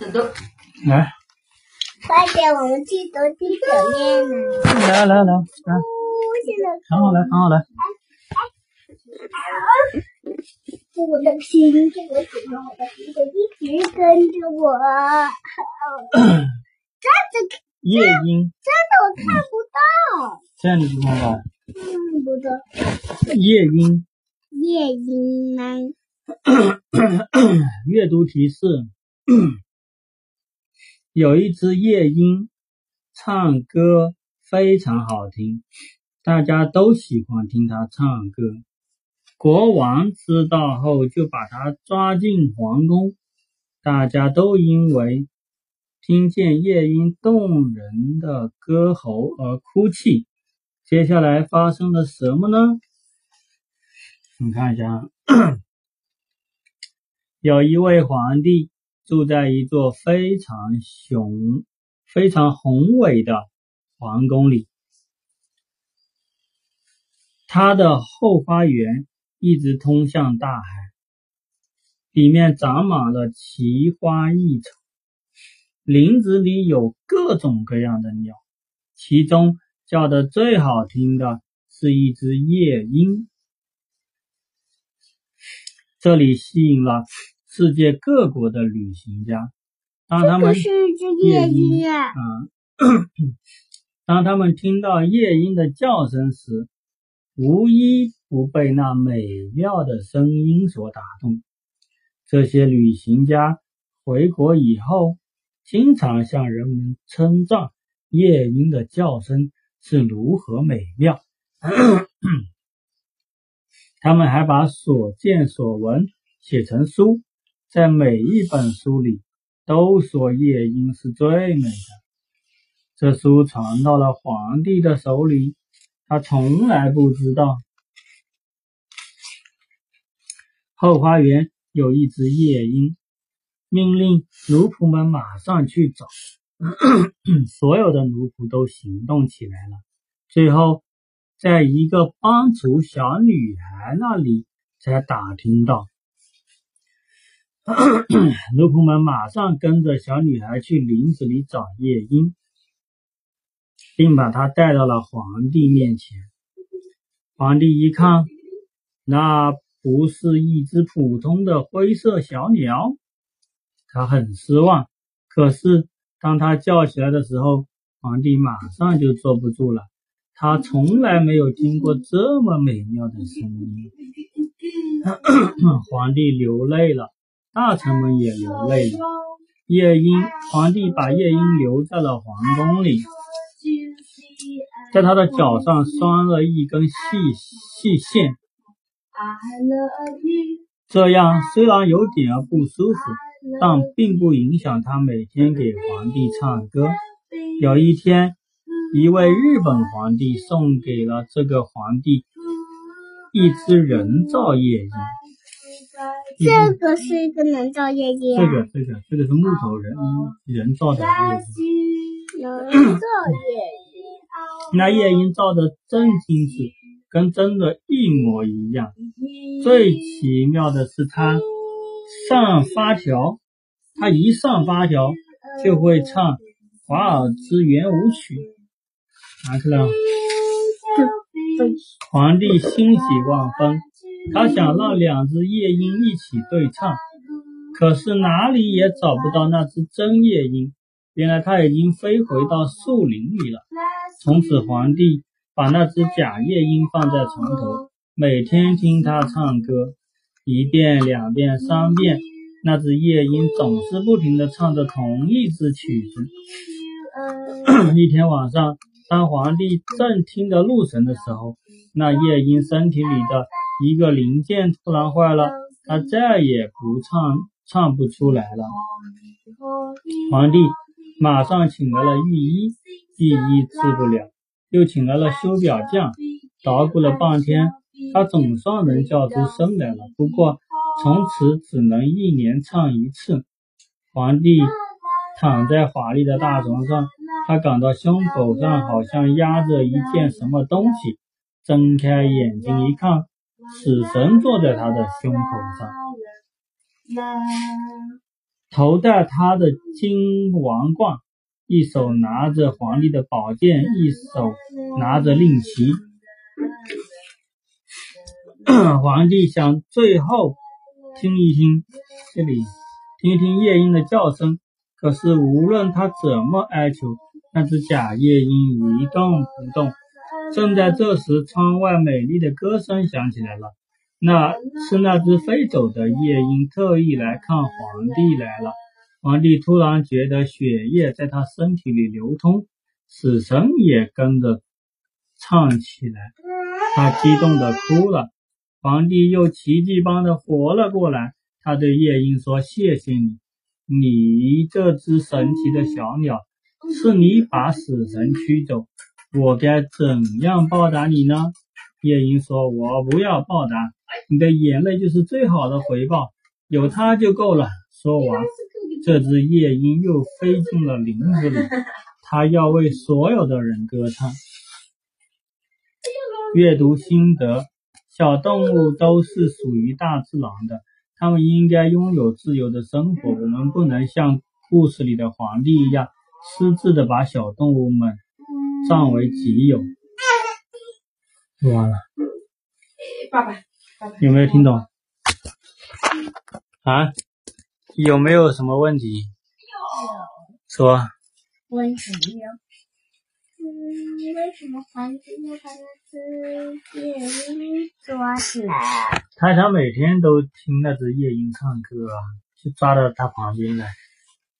来，快点，我们去读听小念呢。来来来来，哦，现在躺好来，躺好来。我的心这个喜欢我的心就一直跟着我。真的，夜莺，真的我看不到，这样你不看到？看不到。夜莺，夜莺呢？阅读提示：有一只夜莺，唱歌非常好听，大家都喜欢听它唱歌。国王知道后，就把它抓进皇宫，大家都因为听见夜莺动人的歌喉而哭泣。接下来发生了什么呢？你看一下。有一位皇帝住在一座非常雄、非常宏伟的皇宫里，他的后花园一直通向大海，里面长满了奇花异草，林子里有各种各样的鸟，其中叫的最好听的是一只夜莺。这里吸引了世界各国的旅行家。当他们这是只夜莺啊！啊，当他们听到夜莺的叫声时，无一不被那美妙的声音所打动。这些旅行家回国以后，经常向人们称赞夜莺的叫声是如何美妙。他们还把所见所闻写成书，在每一本书里都说夜莺是最美的。这书传到了皇帝的手里，他从来不知道后花园有一只夜莺，命令奴仆们马上去找。所有的奴仆都行动起来了，最后。在一个帮厨小女孩那里才打听到，奴仆们马上跟着小女孩去林子里找夜莺，并把她带到了皇帝面前。皇帝一看，那不是一只普通的灰色小鸟，他很失望。可是当他叫起来的时候，皇帝马上就坐不住了。他从来没有听过这么美妙的声音，皇帝流泪了，大臣们也流泪了。夜莺，皇帝把夜莺留在了皇宫里，在他的脚上拴了一根细细线，这样虽然有点儿不舒服，但并不影响他每天给皇帝唱歌。有一天。一位日本皇帝送给了这个皇帝一只人造夜莺。这个是一个人造夜莺。这个这个这个是木头人人造的夜莺。人造夜莺。那夜莺造的真精致，跟真的一模一样。最奇妙的是，它上发条，它一上发条就会唱华尔兹圆舞曲。拿去了。皇帝欣喜万分，他想让两只夜莺一起对唱，可是哪里也找不到那只真夜莺。原来它已经飞回到树林里了。从此，皇帝把那只假夜莺放在床头，每天听它唱歌，一遍、两遍、三遍，那只夜莺总是不停地唱着同一支曲子。一天晚上。当皇帝正听得入神的时候，那夜莺身体里的一个零件突然坏了，他再也不唱唱不出来了。皇帝马上请来了御医，御医治不了，又请来了修表匠，捣鼓了半天，他总算能叫出声来了。不过从此只能一年唱一次。皇帝躺在华丽的大床上。他感到胸口上好像压着一件什么东西，睁开眼睛一看，死神坐在他的胸口上。头戴他的金王冠，一手拿着皇帝的宝剑，一手拿着令旗。皇帝想最后听一听这里，听听夜莺的叫声。可是无论他怎么哀求，那只假夜莺一动不动。正在这时，窗外美丽的歌声响起来了。那是那只飞走的夜莺特意来看皇帝来了。皇帝突然觉得血液在他身体里流通，死神也跟着唱起来，他激动的哭了。皇帝又奇迹般的活了过来。他对夜莺说：“谢谢你，你这只神奇的小鸟，是你把死神驱走。我该怎样报答你呢？”夜莺说：“我不要报答。”你的眼泪就是最好的回报，有它就够了。说完，这只夜莺又飞进了林子里，它要为所有的人歌唱。阅读心得：小动物都是属于大自然的，它们应该拥有自由的生活。我们不能像故事里的皇帝一样，私自的把小动物们占为己有。完了，爸爸。有没有听懂？啊？有没有什么问题？有。说。问题。嗯，为什么皇帝要把那只夜莺抓起来？他想每天都听那只夜莺唱歌啊，就抓到他旁边来，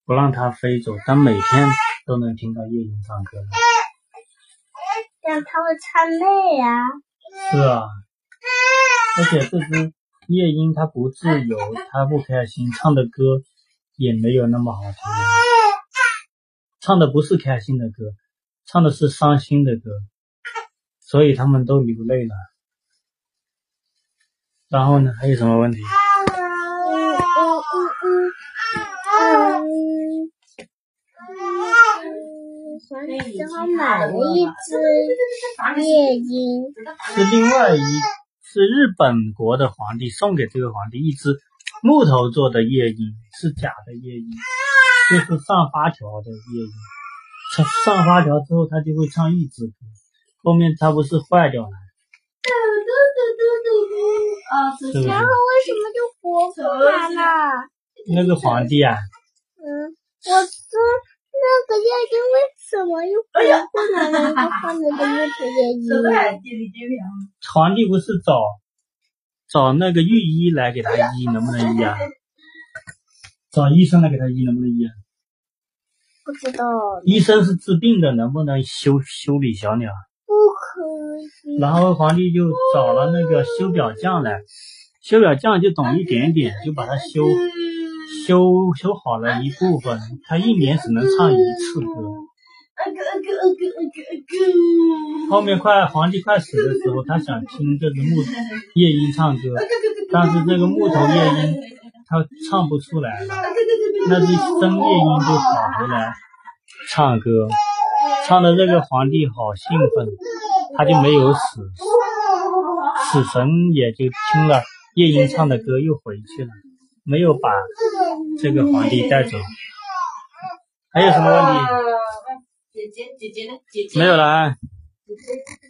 不让它飞走，但每天都能听到夜莺唱歌。这样它会唱累呀。是啊。而且这只夜莺它不自由，它不开心，唱的歌也没有那么好听，唱的不是开心的歌，唱的是伤心的歌，所以他们都流泪了。然后呢，还有什么问题？正好买了一只夜莺，是另外一。是日本国的皇帝送给这个皇帝一只木头做的夜莺，是假的夜莺，就是上发条的夜莺。上上发条之后，它就会唱一支歌，后面它不是坏掉了？嘟嘟嘟嘟嘟嘟啊！然后为什么就活过来了？那个皇帝啊？嗯，我说那个夜莺为什么又活过来了？他放那个木头夜莺。皇帝不是找找那个御医来给他医，能不能医啊？找医生来给他医，能不能医啊？不知道。医生是治病的，能不能修修理小鸟？不可以。然后皇帝就找了那个修表匠来，修表匠就懂一点点，就把它修修修好了一部分。他一年只能唱一次歌。后面快皇帝快死的时候，他想听这只木夜莺唱歌，但是这个木头夜莺它唱不出来了，那只真夜莺就跑回来唱歌，唱的这个皇帝好兴奋，他就没有死，死神也就听了夜莺唱的歌又回去了，没有把这个皇帝带走。还有什么问题？姐姐，姐姐呢？姐姐没有了。姐姐。